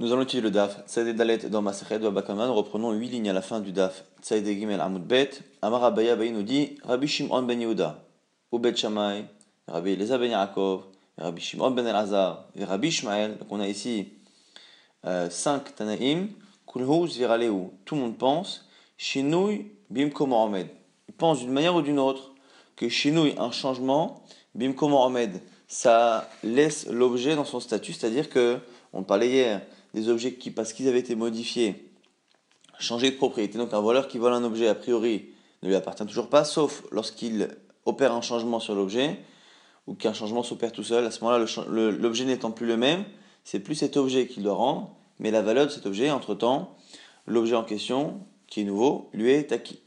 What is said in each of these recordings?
Nous allons étudier le DAF. Tzaïd Dalet dans Masechet de Abakama. Nous reprenons huit lignes à la fin du DAF. Tzaïd Gimel Amud Bet. Amar Abaya Bayi nous dit Rabbi Shimon ben Yehuda, ou Bet Shammai, Rabbi Eleza ben Yaakov, Rabbi Shimon ben Elazar, et Rabbi Ishmael. Donc on a ici euh, cinq Tanaïm. Kulhu Zviraleu. Tout le monde pense. Shinui Bimko Mohamed. Il pense d'une manière ou d'une autre que Shinui, un changement, Bimko Mohamed, ça laisse l'objet dans son statut, c'est-à-dire que, on parlait hier, des objets qui, parce qu'ils avaient été modifiés, changés de propriété. Donc un voleur qui vole un objet, a priori, ne lui appartient toujours pas, sauf lorsqu'il opère un changement sur l'objet, ou qu'un changement s'opère tout seul. À ce moment-là, l'objet n'étant plus le même, c'est plus cet objet qui le rend, mais la valeur de cet objet, entre-temps, l'objet en question, qui est nouveau, lui est acquis.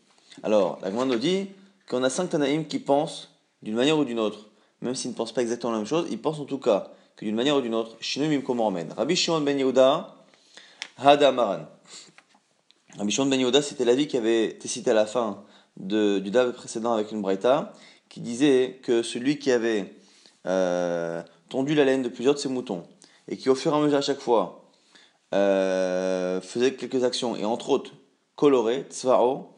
Alors, la nous dit qu'on a cinq Tanaïm qui pensent d'une manière ou d'une autre, même s'ils ne pensent pas exactement la même chose, ils pensent en tout cas que d'une manière ou d'une autre, Shinui Mimkomoramen. Rabbi Shimon ben Yehuda, Hada Maran. Rabbi Shimon ben Yehuda, c'était l'avis qui avait été cité à la fin du Dav précédent avec une qui disait que celui qui avait euh, tondu la laine de plusieurs de ses moutons, et qui au fur et à mesure à chaque fois euh, faisait quelques actions, et entre autres colorait, tsvao,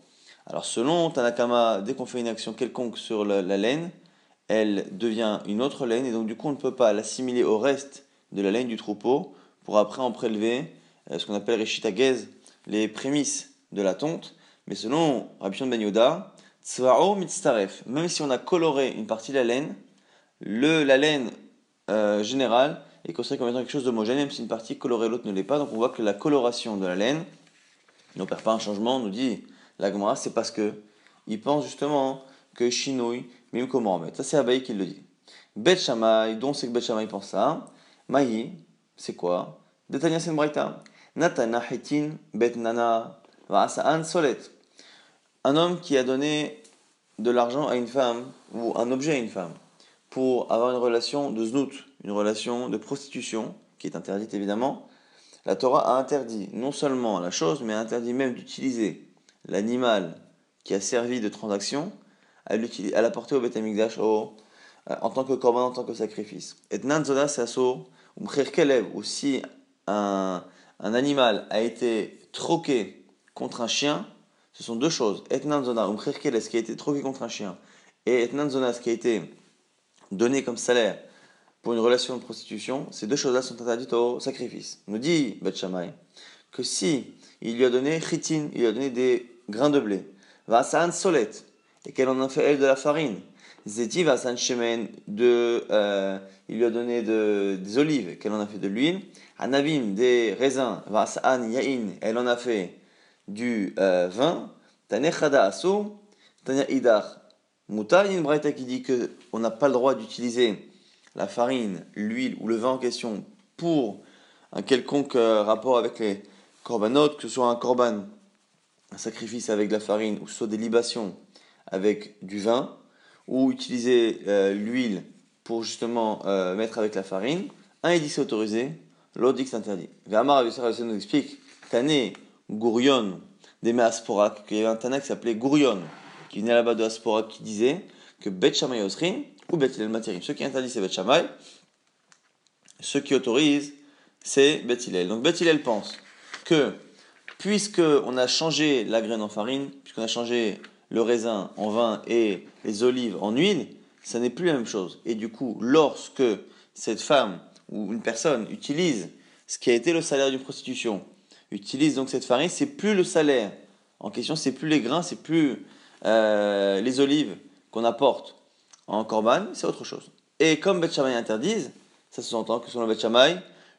alors selon Tanakama, dès qu'on fait une action quelconque sur la laine, elle devient une autre laine et donc du coup on ne peut pas l'assimiler au reste de la laine du troupeau pour après en prélever euh, ce qu'on appelle Rishitagez, les prémices de la tonte. Mais selon Rabbi Ben Yoda, Tzva'o mitztaref, même si on a coloré une partie de la laine, le, la laine euh, générale est considérée comme étant quelque chose d'homogène, même si une partie colorée l'autre ne l'est pas. Donc on voit que la coloration de la laine n'opère pas un changement, on nous dit la Gemara, c'est parce que il pense justement que Shinui Mim comment Ça, c'est Abaye qui le dit. Bet Shammai, dont c'est que Bet Shammai pense ça. Mahi, c'est quoi? Detania c'est Natana Hitin Bet Nana Solet. Un homme qui a donné de l'argent à une femme, ou un objet à une femme, pour avoir une relation de znout, une relation de prostitution, qui est interdite évidemment, la Torah a interdit non seulement la chose, mais a interdit même d'utiliser l'animal qui a servi de transaction à l'apporter au Beth au, euh, en tant que korban, en tant que sacrifice. Et nanzoda sasso, ou kelev, ou si un, un animal a été troqué contre un chien, ce sont deux choses. Et nanzoda, ou kelev, ce qui a été troqué contre un chien, et et nanzoda, ce qui a été donné comme salaire pour une relation de prostitution, ces deux choses-là sont interdites au sacrifice. Nous dit Beth Shammai que si il lui a donné chitin, il lui a donné des grains de blé, va solet, et qu'elle en a fait elle de la farine. Zeti va shemen de, euh, il lui a donné de, des olives, qu'elle en a fait de l'huile. Anavim des raisins, vasan yain, elle en a fait du euh, vin. Tanechada asu, tanya idar. Muta, il y a une braïta qui dit que on n'a pas le droit d'utiliser la farine, l'huile ou le vin en question pour un quelconque euh, rapport avec les corbanotes, que ce soit un corban, un sacrifice avec de la farine, ou soit des libations avec du vin ou utiliser euh, l'huile pour justement euh, mettre avec la farine. Un est dit c'est autorisé, l'autre dit que c'est interdit. Gamar nous explique Tane Gourion des Asporak, qu'il y avait un Tana qui s'appelait Gourion, qui venait là-bas de Asporak, qui disait que Bet Shamay ou Bet Hillel. Ce qui interdit c'est Bet Shamay, ce qui autorise c'est Bet. Donc Bet pense que puisque on a changé la graine en farine, puisqu'on a changé le raisin en vin et les olives en huile, ça n'est plus la même chose. Et du coup, lorsque cette femme ou une personne utilise ce qui a été le salaire d'une prostitution, utilise donc cette farine, c'est plus le salaire en question, c'est plus les grains, c'est plus euh, les olives qu'on apporte en corban, c'est autre chose. Et comme Beth interdise, ça se entend que selon Beth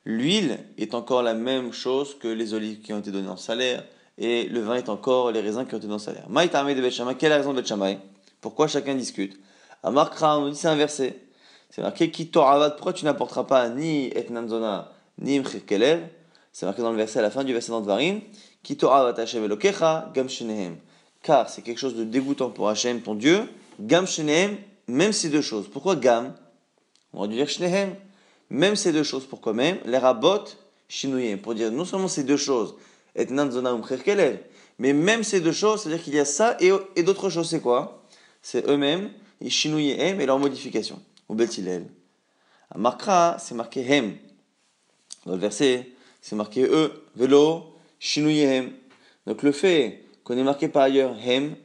l'huile est encore la même chose que les olives qui ont été données en salaire, et le vin est encore les raisins qui ont été dans le salaire. Maïtamé de Betchamay, quelle est la raison de Betchamay Pourquoi chacun discute? Amarkra, on nous dit c'est inversé. C'est marqué qui pourquoi tu n'apporteras pas ni etnanzona ni mchirkelev C'est marqué dans le verset à la fin du verset d'Antvarim qui Hashem elokecha gam shenehem. Car c'est quelque chose de dégoûtant pour Hachem, ton Dieu, gam shenehem, même ces deux choses. Pourquoi gam? On va dire shenehem. Même ces deux choses, pourquoi même? Les rabot shinuyem. Pour dire non seulement ces deux choses, Mais même ces deux choses, c'est-à-dire qu'il y a ça et, et d'autres choses, c'est quoi? C'est eux-mêmes, chinouillent et leur modification. Au Betilel. À Markra, c'est marqué hem. Dans le verset, c'est marqué eux, vélo, shinuyehem. Donc le fait qu'on ait marqué par ailleurs hem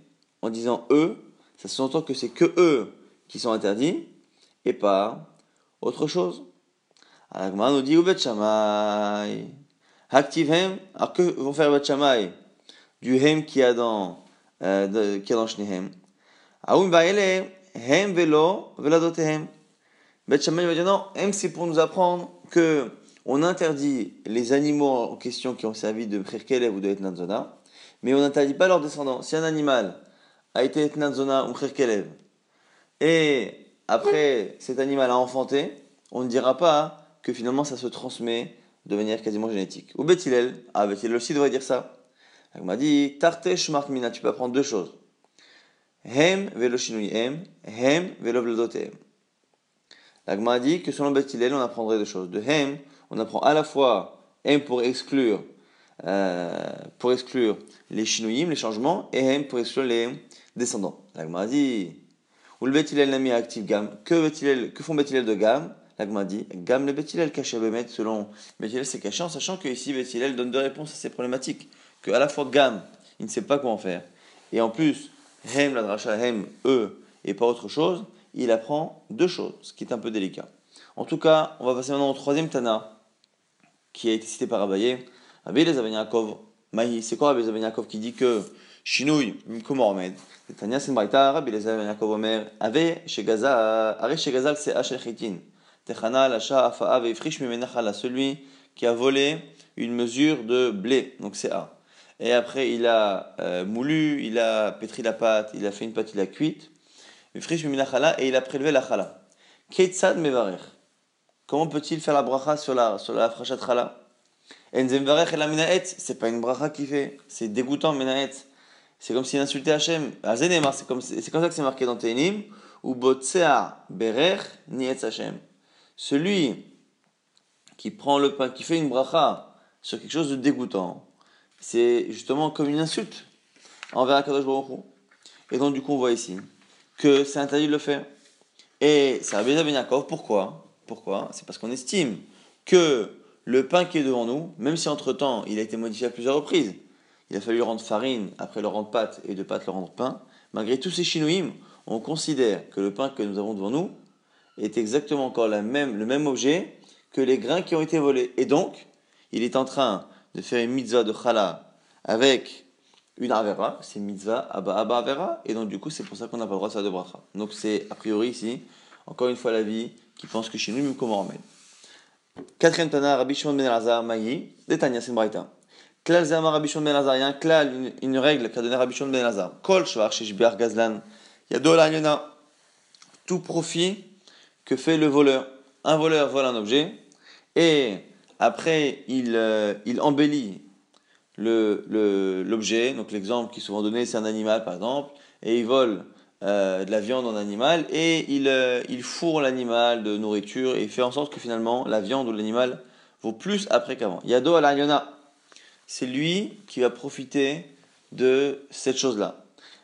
en disant eux, ça s'entend que c'est que eux qui sont interdits et pas autre chose. Alors nous dit Bet Shammai. Active hem. Alors que vont faire Shammai? Du hem qui a dans euh, qui a dans Shnehem. Aoum Baele hem velo veladotehem. Bet Shammai va dire non, hem c'est pour nous apprendre que on interdit les animaux en question qui ont servi de Kherkelev ou de Etnanzona, mais on n'interdit pas leurs descendants. Si un animal a été Etnanzona ou Kherkelev, et après cet animal a enfanté, on ne dira pas que finalement ça se transmet de manière quasiment génétique. Ou Bethilel, ah Bethilel aussi devrait dire ça. M'a dit, Tartesh Markmina, tu peux apprendre deux choses. Hem velo hem, hem velo vlodotem. L'agma a dit que selon Bethilel, on apprendrait deux choses. De hem, on apprend à la fois hem pour exclure, euh, pour exclure les shinuyim, les changements, et hem pour exclure les descendants. L'agma a dit, ou le Bethilel n'a mis actif gamme. Que, que font Bethilel de gamme L'agma dit, gamme le Bethilel caché à selon Bethilel c'est caché en sachant que ici Bethilel donne deux réponses à ces problématiques. Que à la fois gamme, il ne sait pas comment faire, et en plus, hem, la dracha, hem, eux, et pas autre chose, il apprend deux choses, ce qui est un peu délicat. En tout cas, on va passer maintenant au troisième Tana, qui a été cité par Abaye. Rabbi Yaakov, Mahi, c'est quoi Rabbi Yaakov qui dit que Shinouy, comment Tania c'est Braïta, Rabbi Yaakov Omer, Ave, chez Gaza, chez c'est Hachel. Techana, Lacha, Afa'a, Veifrish, Mimenachala, celui qui a volé une mesure de blé, donc c'est A. Et après, il a euh, moulu, il a pétri la pâte, il a fait une pâte, il a cuite. Mimenachala, et il a prélevé la chala. Keitsad Mevarer. Comment peut-il faire la bracha sur la, sur la frachat chala c'est pas une bracha qui fait, c'est dégoûtant, menaet. C'est comme s'il insultait Hachem. C'est comme, comme ça que c'est marqué dans Teinim. Ou botsea berer nietz Hachem. Celui qui prend le pain, qui fait une bracha sur quelque chose de dégoûtant, c'est justement comme une insulte envers Akadosh Baruch Et donc, du coup, on voit ici que c'est interdit de le faire. Et ça bien Yaakov, pourquoi? Pourquoi? C'est parce qu'on estime que le pain qui est devant nous, même si entre-temps il a été modifié à plusieurs reprises, il a fallu rendre farine, après le rendre pâte, et de pâte le rendre pain, malgré tous ces chinoïmes, on considère que le pain que nous avons devant nous est exactement encore la même, le même objet que les grains qui ont été volés. Et donc, il est en train de faire une mitzvah de challah avec une avera, c'est mitzvah abba abba et donc du coup c'est pour ça qu'on n'a pas le droit de faire de bracha. Donc c'est a priori ici, encore une fois la vie qui pense que chez nous, même comment on Quatrième Tana, Rabbi Shimon ben Elazar, Maï, Détania, c'est une Klal Zama Rabbi Shimon ben Elazar, il y a un klal, une, règle qu'a donné Rabbi Shimon ben Elazar. Kol Shvar Shishbiar Gazlan, Yado Yona. Tout profit que fait le voleur? Un voleur vole un objet, et après il, euh, il embellit l'objet. Le, donc l'exemple qui est souvent donné, c'est un animal par exemple, et il vole euh, de la viande en animal et il, euh, il fourre l'animal de nourriture et fait en sorte que finalement la viande ou l'animal vaut plus après qu'avant. Yado ala c'est lui qui va profiter de cette chose-là.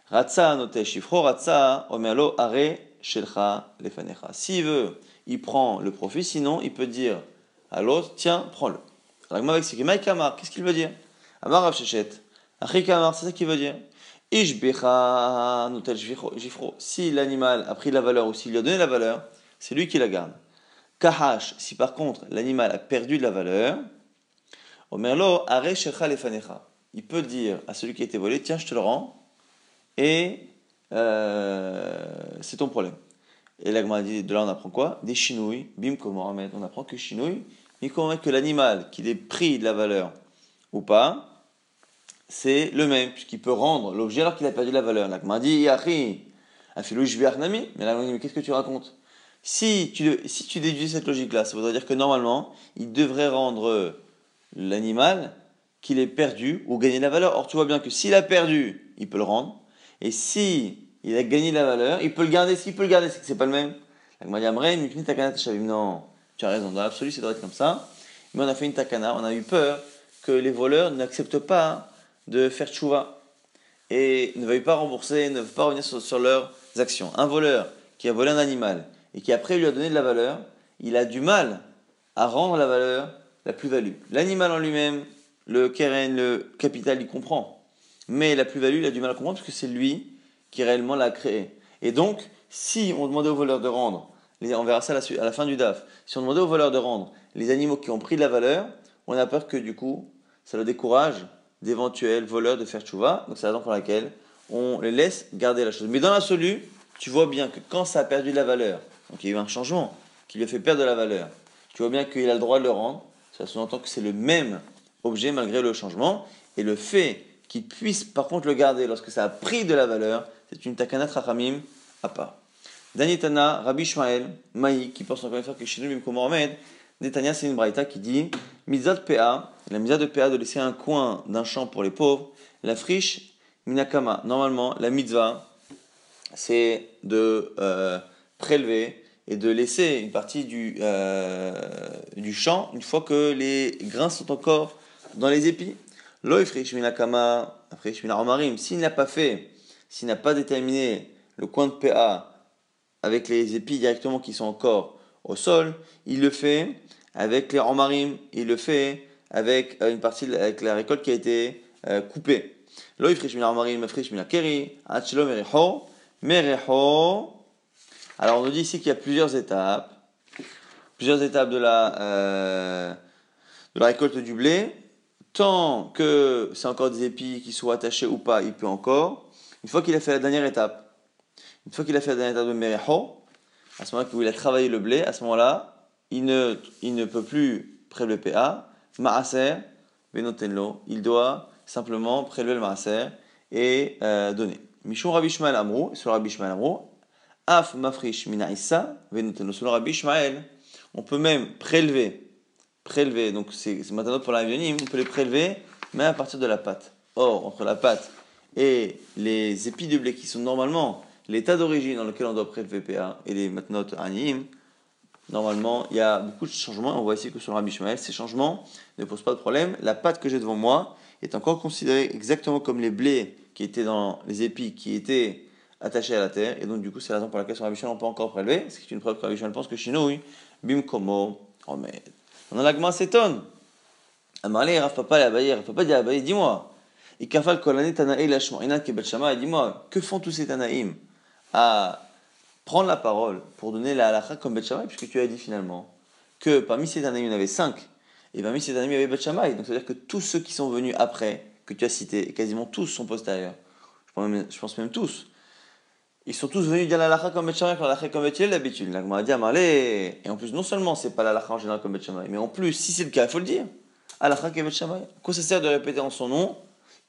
Ratsa note shifro, ratsa omerlo are shelcha lefanecha. S'il veut, il prend le profit, sinon il peut dire à l'autre, tiens, prends-le. Qu'est-ce qu'il veut dire? Amar Rav Shechet. c'est ça qu'il veut dire? Si l'animal a pris la valeur ou s'il lui a donné la valeur, c'est lui qui la garde. Kahash, si par contre l'animal a perdu de la valeur, Omerlo, Il peut dire à celui qui a été volé, tiens, je te le rends, et euh, c'est ton problème. Et l'agma dit, de là on apprend quoi? Des chinouilles, bim comment on apprend que chinouilles, bim comment que l'animal, qu'il ait pris de la valeur ou pas, c'est le même, puisqu'il peut rendre l'objet alors qu'il a perdu la valeur. L'Akma dit, Yahi, Nami. Mais on dit, mais qu'est-ce que tu racontes? Si tu, si tu déduis cette logique-là, ça voudrait dire que normalement, il devrait rendre l'animal qu'il ait perdu ou gagné la valeur. Or, tu vois bien que s'il a perdu, il peut le rendre. Et si il a gagné la valeur, il peut le garder. S'il peut le garder, c'est que c'est pas le même. Non, tu as raison. Dans l'absolu, c'est doit être comme ça. Mais on a fait une takana, on a eu peur que les voleurs n'acceptent pas de faire tchouva et ne veuillent pas rembourser, ne veulent pas revenir sur, leurs actions. Un voleur qui a volé un animal et qui après lui a donné de la valeur, il a du mal à rendre la valeur la plus-value. L'animal en lui-même, le keren, le capital, il comprend. Mais la plus-value, il a du mal à comprendre parce que c'est lui qui réellement l'a créé. Et donc, si on demandait au voleur de rendre, on verra ça à la fin du DAF, si on demandait au voleur de rendre les animaux qui ont pris de la valeur, on a peur que du coup, ça le décourage d'éventuels voleurs de faire tchouva. Donc c'est la raison pour laquelle on les laisse garder la chose. Mais dans l'absolu, tu vois bien que quand ça a perdu de la valeur, donc il y a eu un changement qui lui a fait perdre de la valeur, tu vois bien qu'il a le droit de le rendre. Ça sous-entend que c'est le même objet malgré le changement. Et le fait qu'il puisse par contre le garder lorsque ça a pris de la valeur, c'est une takanat rachamim à part. Danitana, Rabbi Ishmael, Maï, qui pense encore une fois que chez nous, Mohamed, Netanya, c'est une braïta qui dit Mizat PA, la misa de PA de laisser un coin d'un champ pour les pauvres, la friche Minakama. Normalement, la mitzvah, c'est de euh, prélever et de laisser une partie du, euh, du champ une fois que les grains sont encore dans les épis. S'il n'a pas fait, s'il n'a pas déterminé le coin de PA avec les épis directement qui sont encore au sol, il le fait avec les romarim, il le fait avec euh, une partie avec la récolte qui a été euh, coupée. Alors on nous dit ici qu'il y a plusieurs étapes, plusieurs étapes de la, euh, de la récolte du blé. Tant que c'est encore des épis qui sont attachés ou pas, il peut encore. Une fois qu'il a fait la dernière étape, une fois qu'il a fait la dernière étape de Mereho, à ce moment-là, il a travaillé le blé, à ce moment-là, il ne, il ne peut plus prélever le PA. Maaser, Benotenlo, il doit simplement prélever le Maaser et euh, donner. Mishon Rabbi Shmael Amrou, sur Rabbi Shmael Amrou, Af Mafrish Mina Issa, sur Rabbi Shmael, on peut même prélever, prélever, donc c'est maintenant pour la on peut les prélever, mais à partir de la pâte. Or, entre la pâte et les épis de blé qui sont normalement l'état d'origine dans lequel on doit prélever PA et les matnot Aniyim, normalement, il y a beaucoup de changements. On voit ici que sur Rabbi Shmuel, ces changements ne posent pas de problème. La pâte que j'ai devant moi est encore considérée exactement comme les blés qui étaient dans les épis qui étaient attachés à la terre. Et donc, du coup, c'est la raison pour laquelle sur Rabbi Shmuel, on peut encore prélever. C'est une preuve que Rabbi Shmuel pense que Shinouï, Bim Komo, Omed. Dans l'agma s'étonne. Amarle, Rav Papa, Rav Papa dit Abaye, dis-moi. Ikafal Kolane Tanaï Lashmoina Kebet Shama, dis-moi, que font tous ces Tanaïm à prendre la parole pour donner la halakha comme Bet puisque tu as dit finalement que parmi ces années, il y en avait cinq, et parmi ces années, il y avait Bet Donc, c'est-à-dire que tous ceux qui sont venus après, que tu as cités, quasiment tous sont postérieurs. Je pense même, je pense même tous. Ils sont tous venus dire la halakha comme Bet Shammai, la halakha comme Bet d'habitude. L'agma dit Et en plus, non seulement c'est pas la halakha en général comme Bet mais en plus, si c'est le cas, il faut le dire. Halakha comme Bet Quoi ça sert de répéter en son nom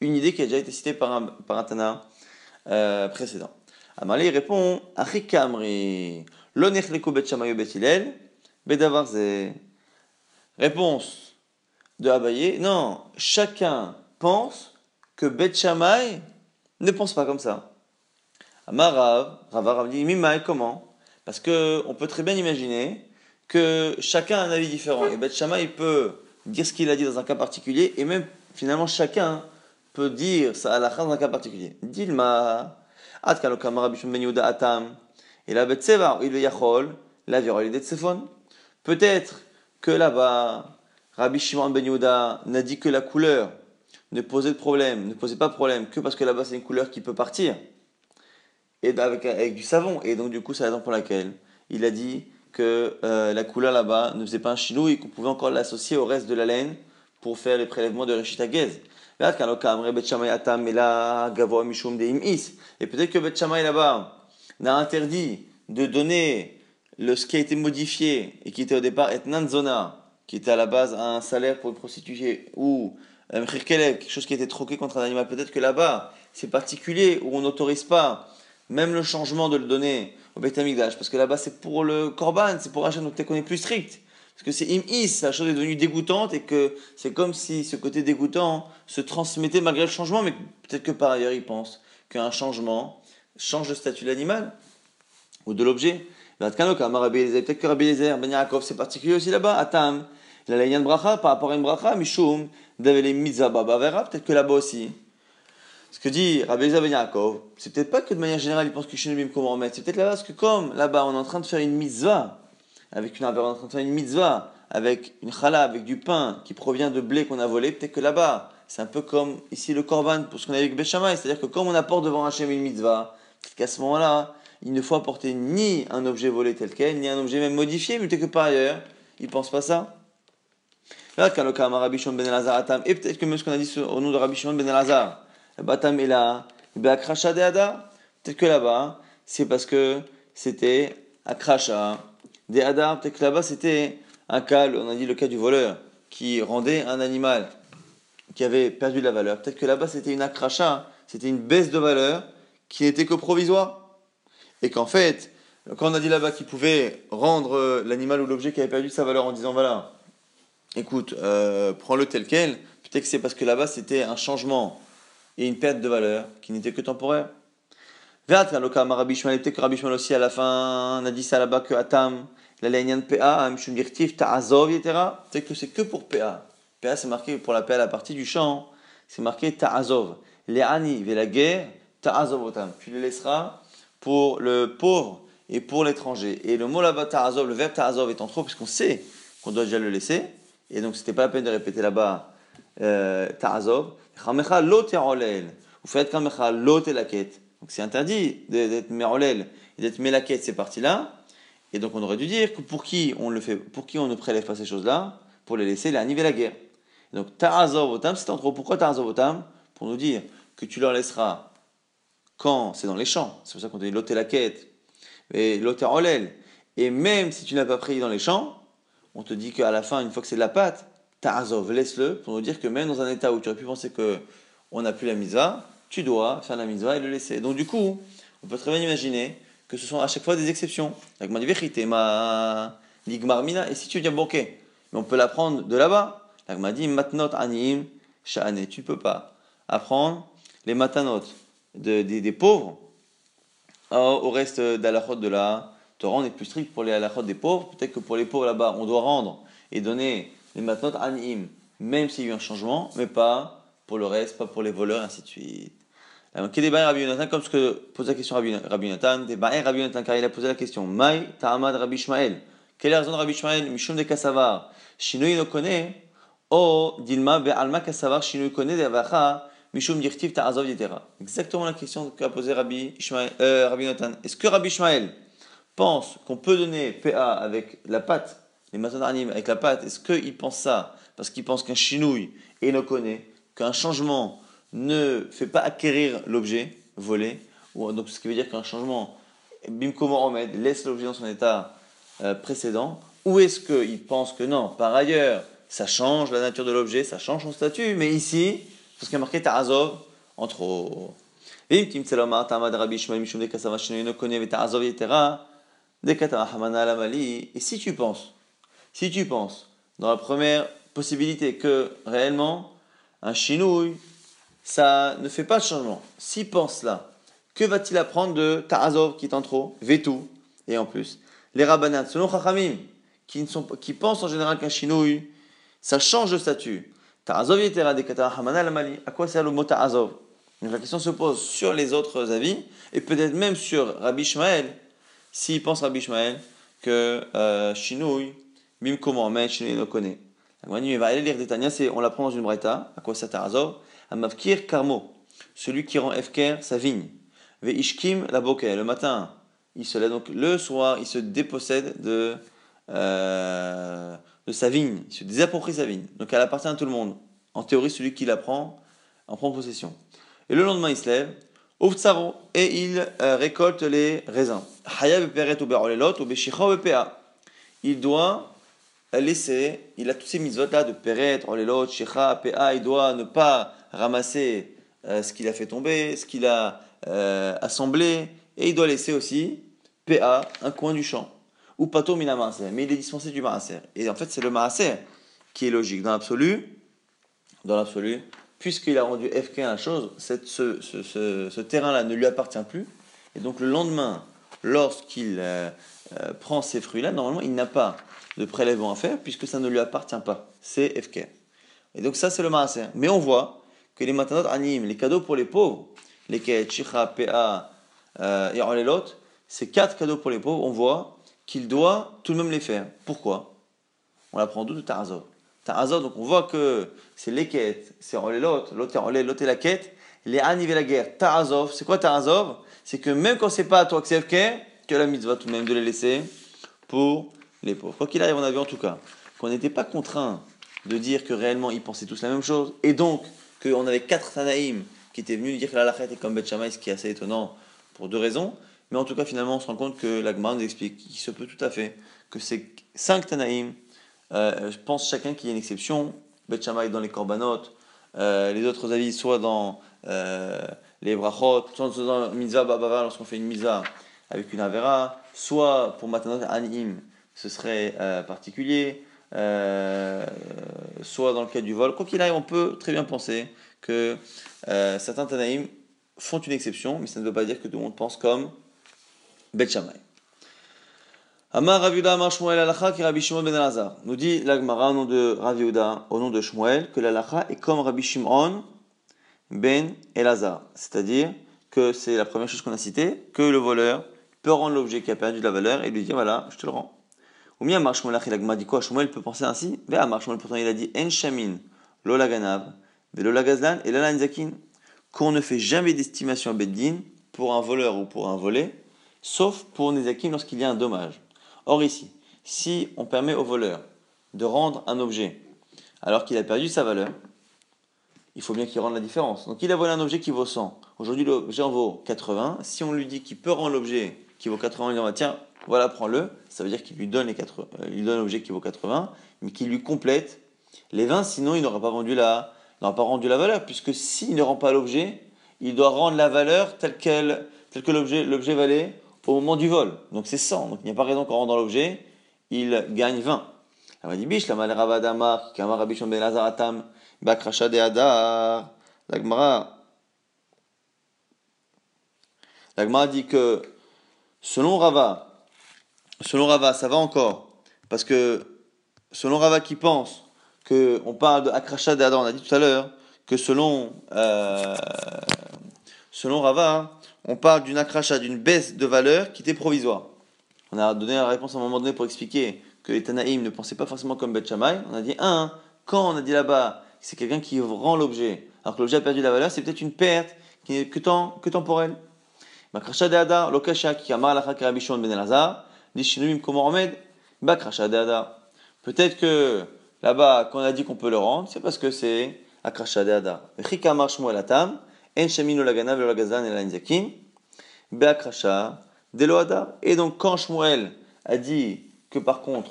une idée qui a déjà été citée par un, par un Tana euh, précédent? Amalé répond Achikamri, l'onechleko bet shamayo bet hilel, bedavarze. Réponse de Abaye Non, chacun pense que Bet Shammai ne pense pas comme ça. Amarav, Rava dit Mimai, comment? Parce que on peut très bien imaginer que chacun a un avis différent. Et Bet Shammai peut dire ce qu'il a dit dans un cas particulier, et même finalement chacun peut dire ça à la dans un cas particulier. Dilma. Et la il yachol, la des Peut-être que là-bas, Rabbi Shimon ben n'a dit que la couleur ne posait de problème, ne posait pas de problème que parce que là-bas c'est une couleur qui peut partir et avec, avec du savon. Et donc du coup c'est la raison pour laquelle il a dit que euh, la couleur là-bas ne faisait pas un chinou et qu'on pouvait encore l'associer au reste de la laine pour faire les prélèvements de Rishita et peut-être que Bet là-bas n'a interdit de donner le, ce qui a été modifié et qui était au départ et Nanzona, qui était à la base un salaire pour une prostituée, ou euh, quelque chose qui a été troqué contre un animal. Peut-être que là-bas, c'est particulier, où on n'autorise pas même le changement de le donner au Beth parce que là-bas c'est pour le Korban, c'est pour un donc peut-être qu'on est plus strict. Parce que c'est im-is, la chose est devenue dégoûtante et que c'est comme si ce côté dégoûtant se transmettait malgré le changement, mais peut-être que par ailleurs il pense qu'un changement change le statut de l'animal ou de l'objet. Peut-être que Rabbi Eliezer, Ben Yaakov, c'est particulier aussi là-bas. Atam, la bracha par rapport à une bracha, Mishum, Davele Mitzababa Vera, peut-être que là-bas aussi. Ce que dit Rabbi Ben Yaakov, c'est peut-être pas que de manière générale il pense que Shinubim comment remettre, c'est peut-être là-bas parce que comme là-bas on est en train de faire une mitzvah, avec une, on en train de faire une mitzvah avec une chala, avec du pain qui provient de blé qu'on a volé, peut-être que là-bas, c'est un peu comme ici le korban pour ce qu'on a avec Béchamaï, c'est-à-dire que comme on apporte devant Hachem une mitzvah, peut-être qu'à ce moment-là, il ne faut apporter ni un objet volé tel quel, ni un objet même modifié, mais peut-être que par ailleurs, il pense pas ça. Là, le ben et peut-être que même ce qu'on a dit au nom de Rabbi Shimon ben Elazar, Peut-être que là-bas, c'est parce que c'était Akrasha de Ada, peut-être que là-bas c'était un cas, on a dit le cas du voleur, qui rendait un animal qui avait perdu de la valeur. Peut-être que là-bas c'était une Akrasha, c'était une baisse de valeur qui n'était que provisoire. Et qu'en fait, quand on a dit là-bas qu'il pouvait rendre l'animal ou l'objet qui avait perdu sa valeur en disant voilà, écoute, euh, prends-le tel quel, peut-être que c'est parce que là-bas c'était un changement et une perte de valeur qui n'était que temporaire. Peut-être que Rabbi Shmuel aussi à la fin on a dit ça là-bas que Atam, la de PA, Ta'azov, etc. Peut-être que c'est que pour PA. PA c'est marqué pour la PA la partie du champ, c'est marqué Ta'azov. Les Ani, la guerre, Ta'azov Otam. Tu les laisseras pour le pauvre et pour l'étranger. Et le mot là-bas Ta'azov, le verbe Ta'azov étant trop, puisqu'on sait qu'on doit déjà le laisser, et donc c'était pas la peine de répéter là-bas euh, Ta'azov. Vous faites lot laket. Donc c'est interdit d'être merolel et d'être melaket ces parties-là. Et donc on aurait dû dire que pour qui on le fait, pour qui on ne prélève pas ces choses-là, pour les laisser animer la guerre. donc ta'azov otam, c'est en trop. Pourquoi ta'azov otam Pour nous dire que tu leur laisseras quand c'est dans les champs. C'est pour ça qu'on dit loté la quête et loté. Et même si tu n'as pas pris dans les champs, on te dit qu'à la fin, une fois que c'est de la pâte, ta'azov, laisse-le pour nous dire que même dans un état où tu aurais pu penser que on n'a plus la mitzvah, tu dois faire la mitzvah et le laisser. Donc du coup, on peut très bien imaginer que ce sont à chaque fois des exceptions. Ma mina. Et si tu dis bon ok, mais on peut l'apprendre de là-bas. Dit matnot anim sha'ane. Tu ne peux pas apprendre les matanot des pauvres au reste d'alachot de la Torah. On est plus strict pour les alachot des pauvres. Peut-être que pour les pauvres là-bas, on doit rendre et donner les matnot anim, même s'il y a eu un changement, mais pas pour le reste, pas pour les voleurs, ainsi de suite. Rabbi Yonatan, comme ce que pose la question Rabbi Yonatan, Rabbi Yonatan, car il a posé la question, Mai Ta'amad Rabbi Ishmael. Quelle est la raison de Rabbi Ishmael Mishum de Kassavar. Shinoi no kone, o dilma be'alma Kassavar, Shinoi kone de avacha, Mishum dirtiv ta'azov yetera. Exactement la question qu'a posée Rabbi, Ishmael, euh, Rabbi Yonatan. Est-ce que Rabbi Ishmael pense qu'on peut donner PA avec la pâte, les matons avec la pâte Est-ce qu'il pense ça parce qu'il pense qu'un chinouille et no connaît qu'un changement ne fait pas acquérir l'objet volé, ou donc ce qui veut dire qu'un changement, bim comment laisse l'objet dans son état euh, précédent, ou est-ce qu'il pense que non, par ailleurs, ça change la nature de l'objet, ça change son statut, mais ici, parce qu'il y a marqué Ta'azov, en trop. Et si tu penses, si tu penses, dans la première possibilité que réellement un chinouille, ça ne fait pas de changement. S'il pense là, que va-t-il apprendre de Ta'azov qui est en trop, Vetou, et en plus, les rabbanats, selon Chachamim, qui, qui pensent en général qu'un chinouille, ça change de statut. Ta'azov yetera de mali. À quoi sert le mot Ta'azov Donc la question se pose sur les autres avis, et peut-être même sur Rabbi Shmael, s'il pense Rabbi Shmael que euh, chinouille, mim comment, chinouille ne connaît. Il va aller lire des Tanya, on l'apprend dans une braïta, à quoi ça Ta'azov Amavkir karmo, celui qui rend Efker sa vigne. Veishkim la bokeh, le matin, il se lève, donc le soir, il se dépossède de, euh, de sa vigne, il se désapproprie sa vigne. Donc elle appartient à tout le monde. En théorie, celui qui la prend en prend possession. Et le lendemain, il se lève, et il euh, récolte les raisins. Il doit laisser, il a tous ces mitzvot là de Peret, Olelot, Shecha, PA, il doit ne pas ramasser euh, ce qu'il a fait tomber, ce qu'il a euh, assemblé, et il doit laisser aussi PA, un coin du champ. Ou pato mina mais il est dispensé du maaser. Et en fait, c'est le maaser qui est logique. Dans l'absolu, dans l'absolu, puisqu'il a rendu FK la chose, cette, ce, ce, ce, terrain-là ne lui appartient plus. Et donc le lendemain, lorsqu'il euh, prend ces fruits-là, normalement, il n'a pas de prélèvement à faire puisque ça ne lui appartient pas. C'est FK. Et donc ça, c'est le maaser. Mais on voit que les matanot animent, les cadeaux pour les pauvres, les shicha, pa euh, et orelot, ces quatre cadeaux pour les pauvres, on voit qu'il doit tout de même les faire. Pourquoi? On l'apprend d'où? De Tarazov. Tarazov, donc on voit que c'est les quêtes, c'est l'autre, l'autre l'autre et la quête, les Aniv et la guerre. Tarazov, c'est quoi Tarazov C'est que même quand c'est pas à toi que c'est que la mitzvah tout de même de les laisser pour les pauvres. Quoi qu'il arrive, on a vu en tout cas qu'on n'était pas contraint de dire que réellement ils pensaient tous la même chose, et donc qu'on avait quatre Tanaïm qui étaient venus dire que la lachet est comme Bet ce qui est assez étonnant pour deux raisons. Mais en tout cas, finalement, on se rend compte que l'Agma nous explique qu'il se peut tout à fait que ces cinq Tanaïm, euh, je pense chacun qu'il y a une exception, Bet dans les Korbanot, euh, les autres avis, soit dans euh, les Brachot, soit dans Mitzvah Babava, lorsqu'on fait une Mitzvah avec une Avera, soit pour Matanot Anim, ce serait particulier, soit dans le cas du vol. Quoi qu'il arrive, on peut très bien penser que certains Tanaïm font une exception, mais ça ne veut pas dire que tout le monde pense comme Bet Shammai. Amar Raviuda Amar Shmuel Alacha qui Rabbi Shimon ben Elazar. Nous dit l'Agmara au nom de Raviuda, au nom de Shmuel, que l'Alacha est comme Rabbi Shimon ben Elazar. C'est-à-dire que c'est la première chose qu'on a citée, que le voleur peut rendre l'objet qui a perdu de la valeur et lui dire voilà, je te le rends. Ou bien Amar Shmuel l'Agmara dit quoi? Shmuel peut penser ainsi Amar Shmuel pourtant il a dit En Shamin, Lola Ganav, Velola Gazlan et Lala Nzakin. Qu'on ne fait jamais d'estimation à Beddin pour un voleur ou pour un volé, sauf pour Nezakim lorsqu'il y a un dommage. Or ici, si on permet au voleur de rendre un objet alors qu'il a perdu sa valeur, il faut bien qu'il rende la différence. Donc il a volé un objet qui vaut 100. Aujourd'hui l'objet en vaut 80. Si on lui dit qu'il peut rendre l'objet qui vaut 80, il dit tiens, voilà, prends-le. Ça veut dire qu'il lui donne les euh, il donne l'objet qui vaut 80, mais qu'il lui complète les 20, sinon il n'aura pas vendu la, n'aura pas rendu la valeur, puisque s'il ne rend pas l'objet, il doit rendre la valeur telle, qu'elle, telle que l'objet, l'objet valait au moment du vol. Donc c'est 100. Donc il n'y a pas raison qu'en rendant l'objet, il gagne 20. La Bish, la dit que selon Rava, selon Rava, ça va encore. Parce que selon Rava qui pense qu'on parle de akrasha on a dit tout à l'heure que selon, euh, selon Rava, on parle d'une akracha, d'une baisse de valeur qui était provisoire. On a donné la réponse à un moment donné pour expliquer que les Tanaïm ne pensaient pas forcément comme Bet On a dit, un, quand on a dit là-bas, c'est quelqu'un qui rend l'objet, alors que l'objet a perdu la valeur, c'est peut-être une perte qui n'est que, temps, que temporelle. Bakrasha de Ada, Lokasha, qui amar la Karabishon Ben Elazar, dit Shinumim Komoromed, Bakrasha de Ada. Peut-être que là-bas, quand on a dit qu'on peut le rendre, c'est parce que c'est Akrasha de Ada. Chikamar Shmuel Atam, en Shamino Lagana, Velolagazan et Lanzakin, Beakrasha, Deloada. Et donc, quand Shmuel a dit que par contre,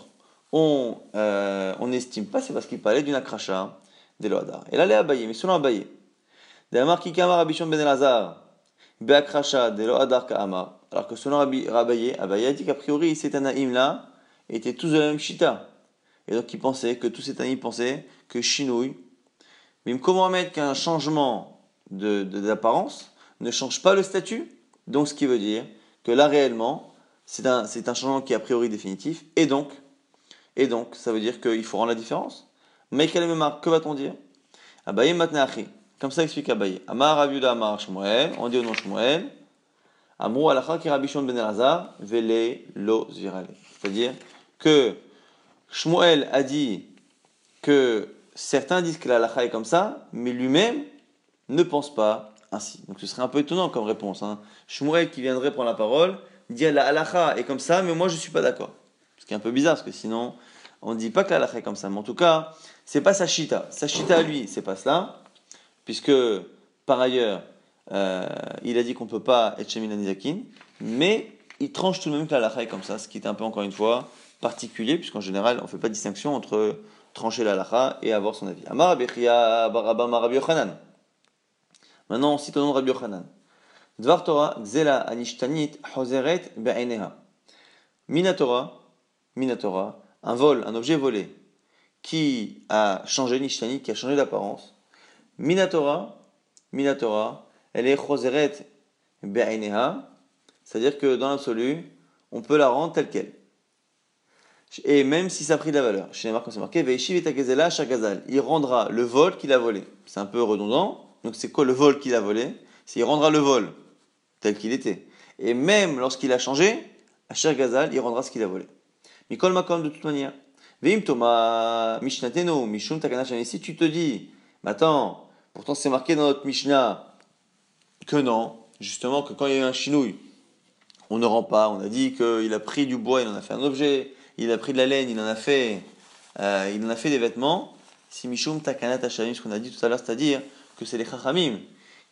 on euh, n'estime pas, c'est parce qu'il parlait d'une akrasha, Deloada. Et là, les Abaye, mais selon Abaye, Damar Kikama Rabishon Ben Elazar, Beakrasha, Deloadar Kaama. Alors que selon Abaye, Abaye a dit qu'a priori, ces Tanaïm là étaient tous de la même chita. Et donc, il pensait que tous ces Tanaïm pensaient que Shinouï, mais comment mettre qu'un changement d'apparence de, ne change pas le statut? Donc, ce qui veut dire que là, réellement, c'est un, un, changement qui est a priori définitif. Et donc, et donc ça veut dire qu'il faut rendre la différence. Mais que va-t-on dire? Abaye matneachi. Comme ça explique Abaye. Amar Rabiuda Amar Shmuel. On dit au nom Shmuel. Amrou alacha ki Rabishon ben Elazar. Vele lo zvirale. C'est-à-dire que Shmuel a dit que certains disent que la est comme ça, mais lui-même, ne pense pas ainsi. Donc ce serait un peu étonnant comme réponse. Hein. Shmuel qui viendrait prendre la parole, dit la halacha est comme ça, mais moi je ne suis pas d'accord. Ce qui est un peu bizarre, parce que sinon, on ne dit pas que la est comme ça. Mais en tout cas, c'est pas sa chita. Sa chita à lui, c'est pas cela, puisque par ailleurs, euh, il a dit qu'on ne peut pas être Shemin Nizakin, mais il tranche tout de même que la est comme ça, ce qui est un peu, encore une fois, particulier, puisqu'en général, on ne fait pas de distinction entre trancher la halacha et avoir son avis. Maintenant, on cite au nom de Rabbi Yochanan. Dvar Torah, Gzela Anishtanit, Hoseret Be'eneha. Minatora, Minatora, un vol, un objet volé, qui a changé Nishtanit, qui a changé d'apparence. Minatora, Minatora, elle est Hoseret Be'eneha, c'est-à-dire que dans l'absolu, on peut la rendre telle qu'elle. Et même si ça a pris de la valeur. Chez les marques, c'est marqué Il rendra le vol qu'il a volé. C'est un peu redondant, donc c'est quoi le vol qu'il a volé? Il rendra le vol tel qu'il était. Et même lorsqu'il a changé, à Cher Gazal, il rendra ce qu'il a volé. Mikol Makom de toute manière. Vim Toma Mishnateno, Mishum Takana Si tu te dis, mais attends, pourtant c'est marqué dans notre Mishnah que non, justement, que quand il y a eu un chinouille, on ne rend pas. On a dit qu'il a pris du bois, il en a fait un objet. Il a pris de la laine, il en a fait, euh, il en a fait des vêtements. Si Mishum Takana Tachavim, ce qu'on a dit tout à l'heure, c'est-à-dire que c'est les Chachamim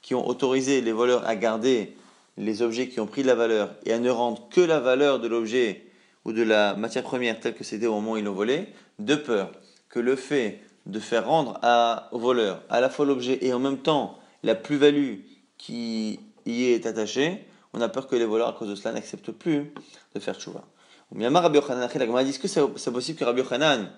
qui ont autorisé les voleurs à garder les objets qui ont pris de la valeur et à ne rendre que la valeur de l'objet ou de la matière première telle que c'était au moment où ils l'ont volé, de peur que le fait de faire rendre à, au voleur à la fois l'objet et en même temps la plus-value qui y est attachée, on a peur que les voleurs, à cause de cela, n'acceptent plus de faire tchouva. La dit que c'est possible que Rabbi Yochanan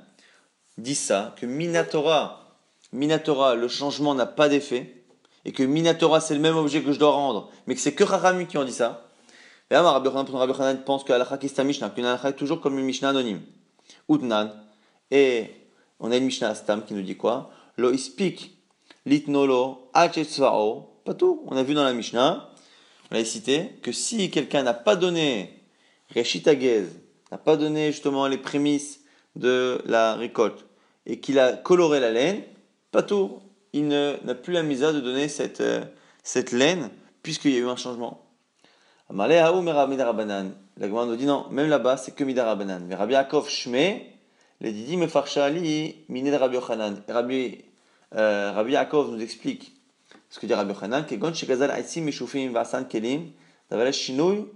dise ça, que Minatora, Minatora, le changement n'a pas d'effet, et que Minatora c'est le même objet que je dois rendre, mais que c'est que Rachami qui ont dit ça? Et là, Rabbi Yochanan pense que Alakha Kista Mishnah, qu'une Alakha est toujours comme une Mishnah anonyme. Utnan. Et on a une Mishnah Astam qui nous dit quoi? Lo ispik litnolo pas tout. On a vu dans la Mishnah, on a cité, que si quelqu'un n'a pas donné Reshitagez, n'a pas donné justement les prémices de la récolte, et qu'il a coloré la laine, pas tout il n'a plus la misa de donner cette, euh, cette laine, puisqu'il y a eu un changement. La Gemara nous dit non, même là-bas, c'est que midarabanan. Mais Rabbi Yaakov Shme, didi miné Rabbi Yochanan. Rabbi, euh, Rabbi Yaakov nous explique ce que dit Rabbi Yochanan, que gon shegazal aisim mishufim vasan kelim, davale shinui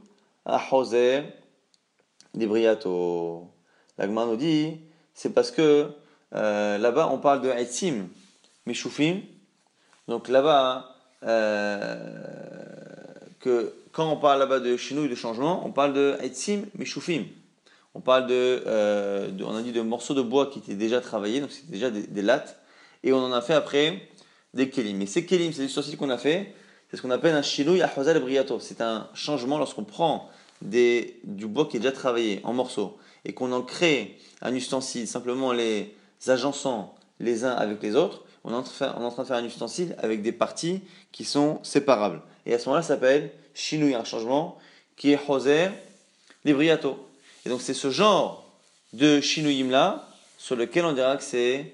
ahozer dibriato. La Gemara nous dit, c'est parce que euh, là-bas, on parle de aisim, Meshufim. Donc là-bas, euh, que quand on parle là-bas de chinouille de changement, on parle de Etzim Meshufim. On parle euh, de, on a dit de morceaux de bois qui étaient déjà travaillés, donc c'était déjà des, lattes, et on en a fait après des kelim. Et ces kelim, c'est des ustensiles qu'on a fait, c'est ce qu'on appelle un chinouille ahozal briato. C'est un changement lorsqu'on prend du bois qui est déjà travaillé en morceaux et qu'on en crée un ustensile, simplement les agençant les uns avec les autres, on est, en train de faire un ustensile avec des parties qui sont séparables. Et à ce moment-là, ça s'appelle chinouille, un changement qui est hoser libriato. Et donc c'est ce genre de chinouyim là sur lequel on dira que c'est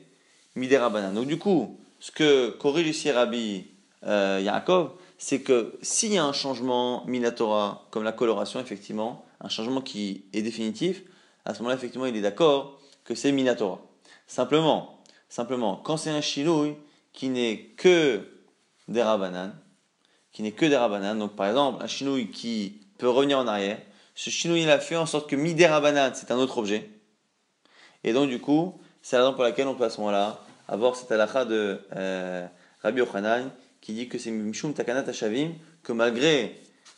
midera banane. Donc du coup, ce que corrige ici Rabbi euh, Yaakov, c'est que s'il y a un changement minatora, comme la coloration, effectivement, un changement qui est définitif, à ce moment-là, effectivement, il est d'accord que c'est minatora. Simplement, Simplement, quand c'est un chinouille qui n'est que des rabananes, qui n'est que des rabananes, donc par exemple un chinouille qui peut revenir en arrière, ce chinouille a fait en sorte que midi rabanan c'est un autre objet. Et donc du coup, c'est la raison pour laquelle on peut à ce moment-là avoir cette halakha de euh, Rabbi Yochanan qui dit que c'est Mishum Takanat Hashavim, que malgré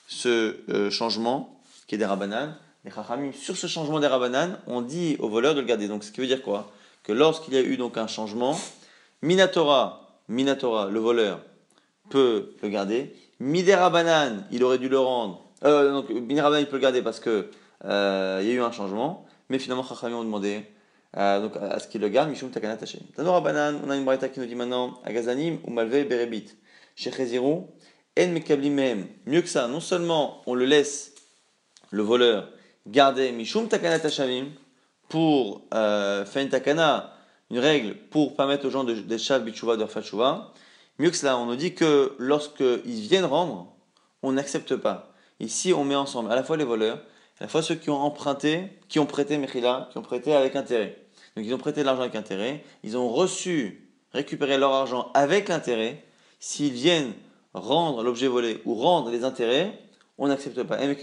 ce euh, changement qui est des rabananes, les Chachamim, sur ce changement des rabananes, on dit au voleur de le garder. Donc ce qui veut dire quoi? Que lorsqu'il y a eu donc un changement, Minatora, Minatora, le voleur, peut le garder. Midera Banan, il aurait dû le rendre. Euh, donc Midera Banan, il peut le garder parce que euh, il y a eu un changement. Mais finalement, Chachamim ont demandé euh, donc, à ce qu'il le garde. Mishum Takana Taché. Tanora Banan, on a une braïta qui nous dit maintenant Agazanim ou Malve Berebit. Chez Chezirou, En Mekablimem. Mieux que ça, non seulement on le laisse, le voleur, garder Mishum Takana Tachavim pour euh, faire une takana, une règle pour permettre aux gens de, de chav bichouva, de refaire mieux que cela, on nous dit que lorsqu'ils viennent rendre, on n'accepte pas. Ici, on met ensemble à la fois les voleurs, à la fois ceux qui ont emprunté, qui ont prêté Mechila, qui ont prêté avec intérêt. Donc ils ont prêté de l'argent avec intérêt, ils ont reçu, récupéré leur argent avec intérêt. S'ils viennent rendre l'objet volé ou rendre les intérêts, on n'accepte pas. Et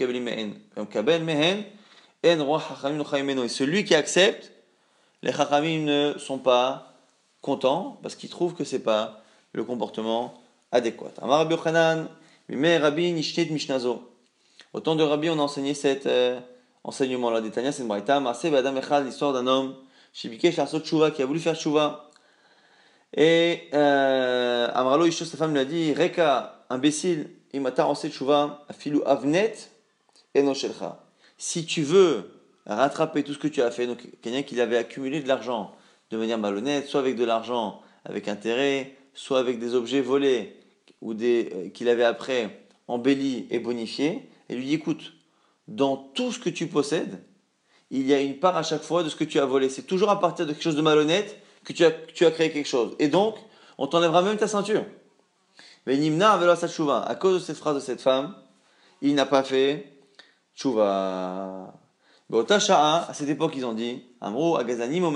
celui qui accepte, les chachamim ne sont pas contents parce qu'ils trouvent que c'est pas le comportement adéquat. Amar de Rabbi, on a enseigné cet euh, enseignement-là. C'est l'histoire d'un homme, Shibike Sharso Tshuva, qui a voulu faire Tshuva. Et euh, Amralo Isho, sa femme lui a dit Reka, imbécile, imata en Tshuva, afilu avnet, eno shelcha si tu veux rattraper tout ce que tu as fait, donc quelqu'un qui avait accumulé de l'argent de manière malhonnête, soit avec de l'argent avec intérêt, soit avec des objets volés ou des euh, qu'il avait après embellis et bonifiés, et lui dit écoute, dans tout ce que tu possèdes, il y a une part à chaque fois de ce que tu as volé. C'est toujours à partir de quelque chose de malhonnête que tu as, tu as créé quelque chose. Et donc, on t'enlèvera même ta ceinture. Mais Nimna à cause de cette phrase de cette femme, il n'a pas fait Tchouva. À cette époque, ils ont dit Agazanim,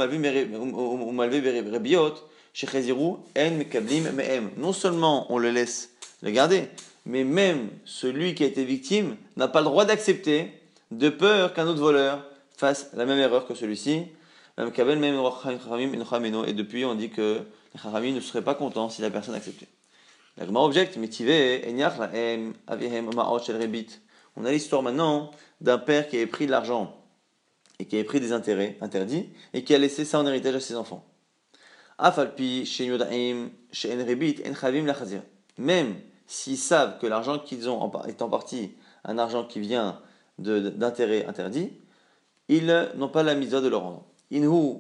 Non seulement on le laisse le garder, mais même celui qui a été victime n'a pas le droit d'accepter, de peur qu'un autre voleur fasse la même erreur que celui-ci. Et depuis, on dit que les Chachamim ne seraient pas contents si la personne acceptait. On a l'histoire maintenant d'un père qui avait pris de l'argent et qui avait pris des intérêts interdits et qui a laissé ça en héritage à ses enfants. Même s'ils savent que l'argent qu'ils ont est en partie un argent qui vient d'intérêts interdits, ils n'ont pas la misère de le rendre. Inhu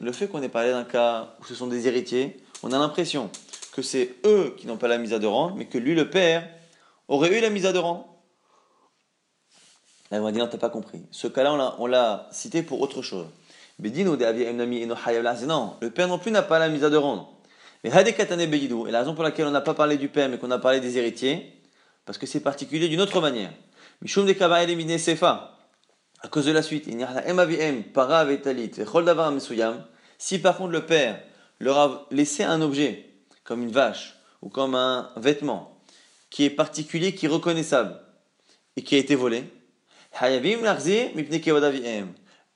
le fait qu'on ait parlé d'un cas où ce sont des héritiers, on a l'impression que c'est eux qui n'ont pas la mise de rendre, mais que lui, le père, aurait eu la mise de rendre. Là, on va dire, t'as pas compris. Ce cas-là, on l'a cité pour autre chose. Non, le père non plus n'a pas la mise de rendre. Mais Et la raison pour laquelle on n'a pas parlé du père, mais qu'on a parlé des héritiers, parce que c'est particulier d'une autre manière. Mishum de Sefa à cause de la suite, si par contre le père leur a laissé un objet, comme une vache ou comme un vêtement, qui est particulier, qui est reconnaissable et qui a été volé,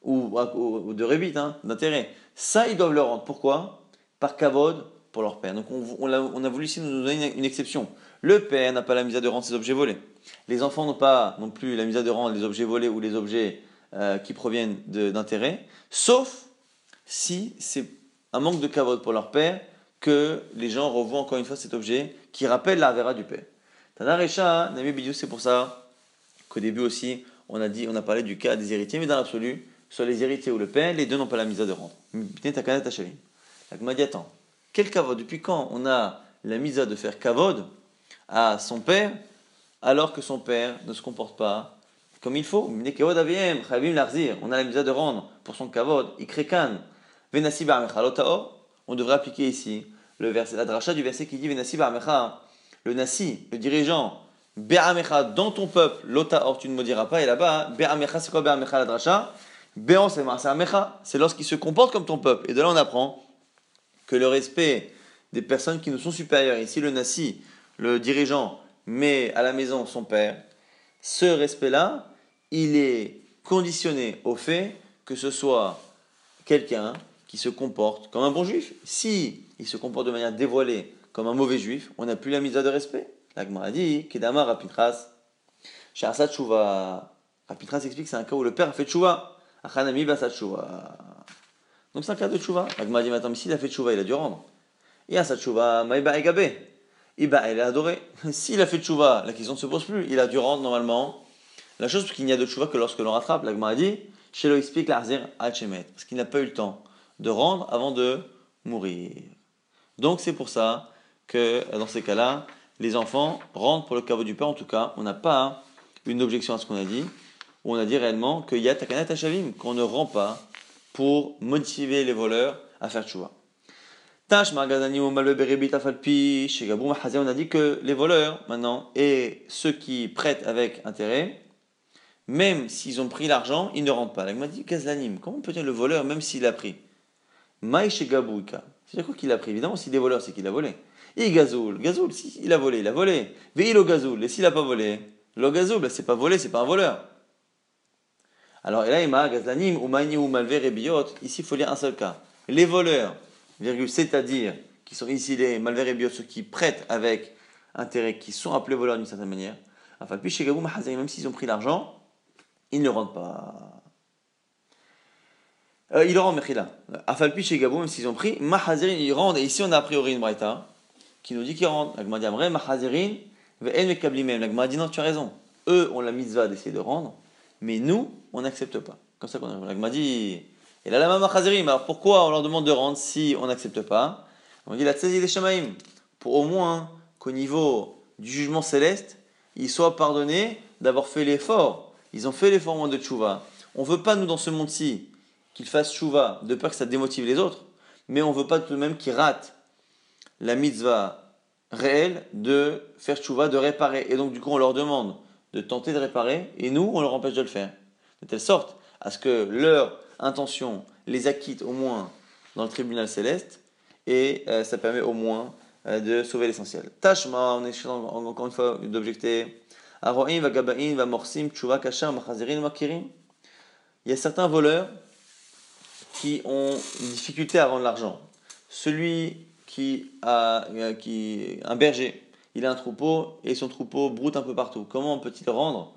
ou, ou de rébit, hein, d'intérêt, ça ils doivent le rendre. Pourquoi? Par kavod pour leur père. Donc on, a, voulu ici nous donner une, exception. Le père n'a pas la mise de rendre ses objets volés. Les enfants n'ont pas non plus la mise de rendre les objets volés ou les objets euh, qui proviennent d'intérêts, sauf si c'est un manque de cavote pour leur père que les gens revoient encore une fois cet objet qui rappelle la vera du père. Tanarecha, Nami Bidou, c'est pour ça qu'au début aussi, on a dit, on a parlé du cas des héritiers, mais dans l'absolu, soit les héritiers ou le père, les deux n'ont pas la mise de rendre. La dit attends, quel kavod Depuis quand on a la misa de faire kavod à son père alors que son père ne se comporte pas comme il faut. On a la misa de rendre pour son kavod. On devrait appliquer ici le verset, la du verset qui dit le nasi, le dirigeant, Be'amecha dans ton peuple, lota or tu ne maudiras pas. Et là-bas, Be'amecha, c'est quoi Be'amecha la dracha? Be'on c'est c'est lorsqu'il se comporte comme ton peuple. Et de là on apprend que le respect des personnes qui nous sont supérieures, ici le nasi, le dirigeant, met à la maison son père, ce respect-là, il est conditionné au fait que ce soit quelqu'un qui se comporte comme un bon juif. Si il se comporte de manière dévoilée comme un mauvais juif, on n'a plus la mise de respect. L'Agmar a dit, Kedama Rapitras, Shahasat Shouva. Rapitras explique que c'est un cas où le père a fait Shouva. Donc c'est un cas de Shouva. L'Agmar a dit, attends, mais s'il a fait Shouva, il a dû rendre. Et à Shouva, Maïba Egabe. Iba, il a adoré. S'il a fait Shouva, la question ne se pose plus. Il a dû rendre normalement la chose, parce qu'il n'y a de chouva que lorsque l'on rattrape. L'agma a dit, chez le explique l'arzir parce qu'il n'a pas eu le temps de rendre avant de mourir. Donc c'est pour ça que dans ces cas-là, les enfants rendent pour le caveau du père. En tout cas, on n'a pas une objection à ce qu'on a dit. on a dit réellement qu'il y a takanat qu'on ne rend pas pour motiver les voleurs à faire chouva. Tash on a dit que les voleurs, maintenant, et ceux qui prêtent avec intérêt, même s'ils ont pris l'argent, ils ne rentrent pas. m'a dit Gazlanim, comment peut-il le voleur, même s'il a pris? Maïche Gabouika. C'est quoi qu'il a pris? Évidemment, s'il est voleur, c'est qu'il a volé. Et Gazoul, Gazoul, s'il a volé, il a volé. Veilo Gazoul, et s'il n'a pas volé? Le Gazoul, c'est pas volé, c'est pas un voleur. Alors, et là, il m'a Gazlanim, ou ou Malver et Biot. Ici, il faut lire un seul cas. Les voleurs, c'est-à-dire, qui sont ici les Malver et Biot, ceux qui prêtent avec intérêt, qui sont appelés voleurs d'une certaine manière. Même s'ils ont pris l'argent, il ne rentre pas. Euh, il le rend Mechila. Afalpi chez Gabou, même s'ils ont pris, Mahazirin, ils rendent. Et ici, on a a priori une braïta qui nous dit qu'ils rendent. L'agma dit Amre, Mahazirin, Ve'en Mekablimem. L'agma dit non, tu as raison. Eux ont la mitzvah d'essayer de rendre, mais nous, on n'accepte pas. Comme ça qu'on a L'agma dit. Et là, la Mahazirin, alors pourquoi on leur demande de rendre si on n'accepte pas On dit la Tzazi des Shamaim. Pour au moins qu'au niveau du jugement céleste, ils soient pardonnés d'avoir fait l'effort ils ont fait l'effort moins de tchouva. On veut pas, nous, dans ce monde-ci, qu'ils fassent tchouva, de peur que ça démotive les autres, mais on veut pas tout de même qu'ils ratent la mitzvah réelle de faire tchouva, de réparer. Et donc, du coup, on leur demande de tenter de réparer, et nous, on leur empêche de le faire. De telle sorte à ce que leur intention les acquitte au moins dans le tribunal céleste, et euh, ça permet au moins euh, de sauver l'essentiel. Tashma, on est encore une fois d'objecter. Il y a certains voleurs qui ont une difficulté à rendre l'argent. Celui qui a euh, qui, un berger, il a un troupeau et son troupeau broute un peu partout. Comment peut-il rendre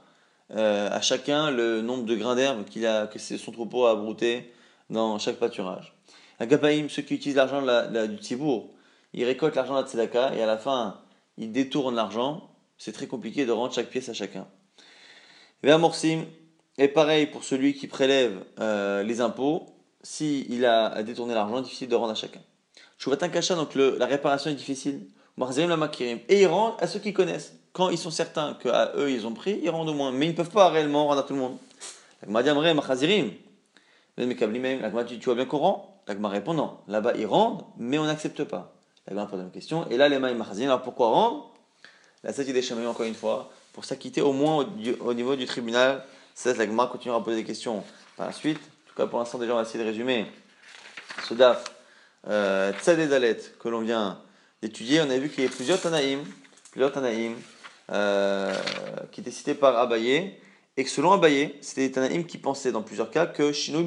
euh, à chacun le nombre de grains d'herbe qu'il a, que son troupeau a brouté dans chaque pâturage Un gabaïm, ceux qui utilisent l'argent du tibour, ils récoltent l'argent de la tzedaka et à la fin, ils détournent l'argent. C'est très compliqué de rendre chaque pièce à chacun. Vermorsim est pareil pour celui qui prélève euh, les impôts. S'il il a détourné l'argent, difficile de rendre à chacun. un Kasha, donc la réparation est difficile. Et ils rendent à ceux qui connaissent. Quand ils sont certains qu'à eux ils ont pris, ils rendent au moins. Mais ils ne peuvent pas réellement rendre à tout le monde. Tu vois bien qu'on rend L'agma répond non. Là-bas ils rendent, mais on n'accepte pas. La première question. Et là, les mains Alors pourquoi rendre La septième des chemins, encore une fois, pour s'acquitter au moins au, niveau du tribunal. C'est la Gemara continuera à poser des questions par la suite. En tout cas, pour l'instant, déjà, on va essayer de résumer ce DAF euh, Dalet que l'on vient d'étudier. On a vu qu'il y a plusieurs Tanaïm, plusieurs Tanaïm euh, qui étaient cités par Abaye. Et que selon Abaye, c'était des Tanaïm qui pensaient dans plusieurs cas que Shinou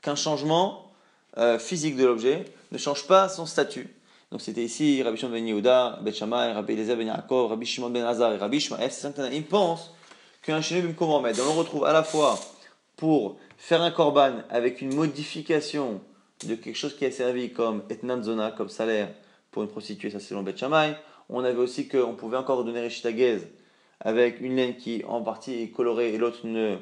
qu'un changement euh, physique de l'objet ne change pas son statut. Donc c'était ici Rabbi Shimon ben Yehuda, Shammai, Rabbi Eliezer ben Yaakov, Rabbi Shimon ben Hazar et Rabbi Ishmael. Ils pensent qu'un Shinui Bimkomomed, on le retrouve à la fois pour faire un korban avec une modification de quelque chose qui a servi comme etnan zona, comme salaire pour une prostituée, ça c'est selon Bet. On avait aussi qu'on pouvait encore donner Rishitagez avec une laine qui en partie est colorée et l'autre ne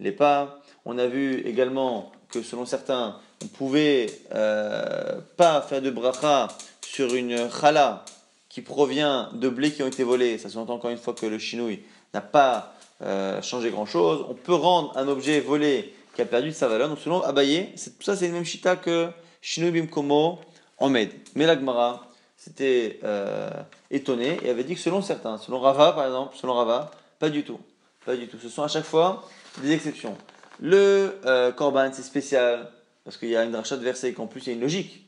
l'est pas. On a vu également que selon certains, on pouvait euh, pas faire de bracha sur une chala qui provient de blé qui ont été volés, ça s'entend encore une fois que le chinouille n'a pas euh, changé grand chose. On peut rendre un objet volé qui a perdu de sa valeur. Donc selon Abaye, tout ça c'est le même chita que chinouille bimkomo en med. Mais l'Agmara s'était euh, étonné et avait dit que selon certains, selon Rava par exemple, selon Rava, pas du tout. Pas du tout. Ce sont à chaque fois des exceptions. Le euh, korban c'est spécial parce qu'il y a une rachat de verset qu'en plus il y a une logique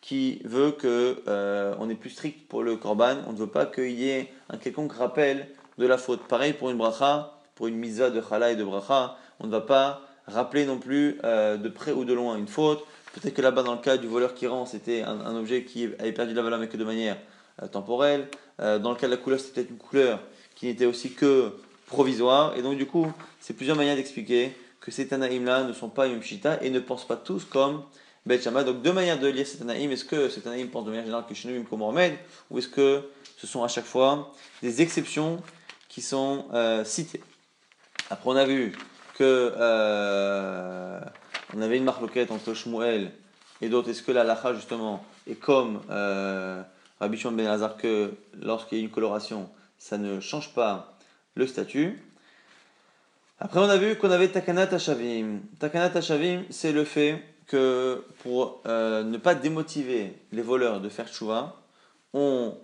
qui veut que euh, on est plus strict pour le korban. On ne veut pas qu'il y ait un quelconque rappel de la faute. Pareil pour une bracha, pour une misa de chala et de bracha, on ne va pas rappeler non plus euh, de près ou de loin une faute. Peut-être que là-bas, dans le cas du voleur qui rend, c'était un, objet qui avait perdu la valeur mais que de manière euh, temporelle. dans le cas de la couleur, c'était peut-être une couleur qui n'était aussi que provisoire. Et donc, du coup, c'est plusieurs manières d'expliquer que ces Tanaïm-là ne sont pas une et ne pensent pas tous comme donc deux manières de lire cet anaïm. Est-ce que cet anaïm pense de manière générale que Shinouim comme Mohamed ou est-ce que ce sont à chaque fois des exceptions qui sont euh, citées? Après on a vu que euh, on avait une marloquette entre Shmuel et d'autres. Est-ce que la lacha justement est comme euh, Rabbi Ben que lorsqu'il y a une coloration, ça ne change pas le statut? Après, on a vu qu'on avait Takanat Hashavim. Takanat Hashavim, c'est le fait que pour euh, ne pas démotiver les voleurs de faire chouva, on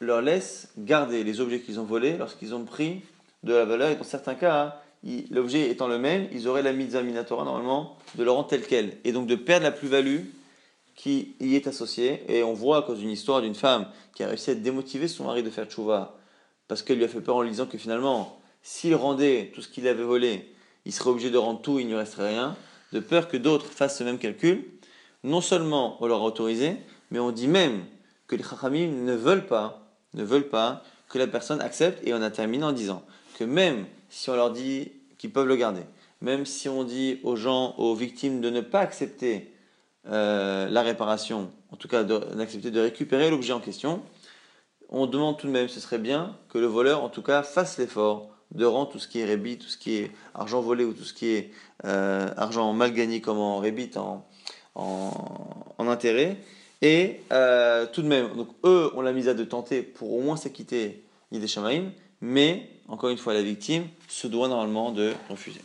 leur laisse garder les objets qu'ils ont volés lorsqu'ils ont pris de la valeur. Et dans certains cas, l'objet étant le même, ils auraient la mitzvah minatora normalement de le rendre tel quel. Et donc de perdre la plus-value qui y est associée. Et on voit à cause d'une histoire d'une femme qui a réussi à démotiver son mari de faire chouva parce qu'elle lui a fait peur en lui disant que finalement, s'il rendait tout ce qu'il avait volé, il serait obligé de rendre tout, il ne resterait rien de peur que d'autres fassent ce même calcul, non seulement on leur a autorisé, mais on dit même que les chachamim ne veulent pas, ne veulent pas que la personne accepte, et on a terminé en disant que même si on leur dit qu'ils peuvent le garder, même si on dit aux gens, aux victimes de ne pas accepter euh, la réparation, en tout cas d'accepter de, récupérer l'objet en question, on demande tout de même, ce serait bien que le voleur, en tout cas, fasse l'effort de rendre tout ce qui est rébit, tout ce qui est argent volé ou tout ce qui est euh, argent mal gagné comme en rébit, en, intérêt. Et euh, tout de même, donc eux ont la mise à de tenter pour au moins s'acquitter des mais encore une fois, la victime se doit normalement de refuser.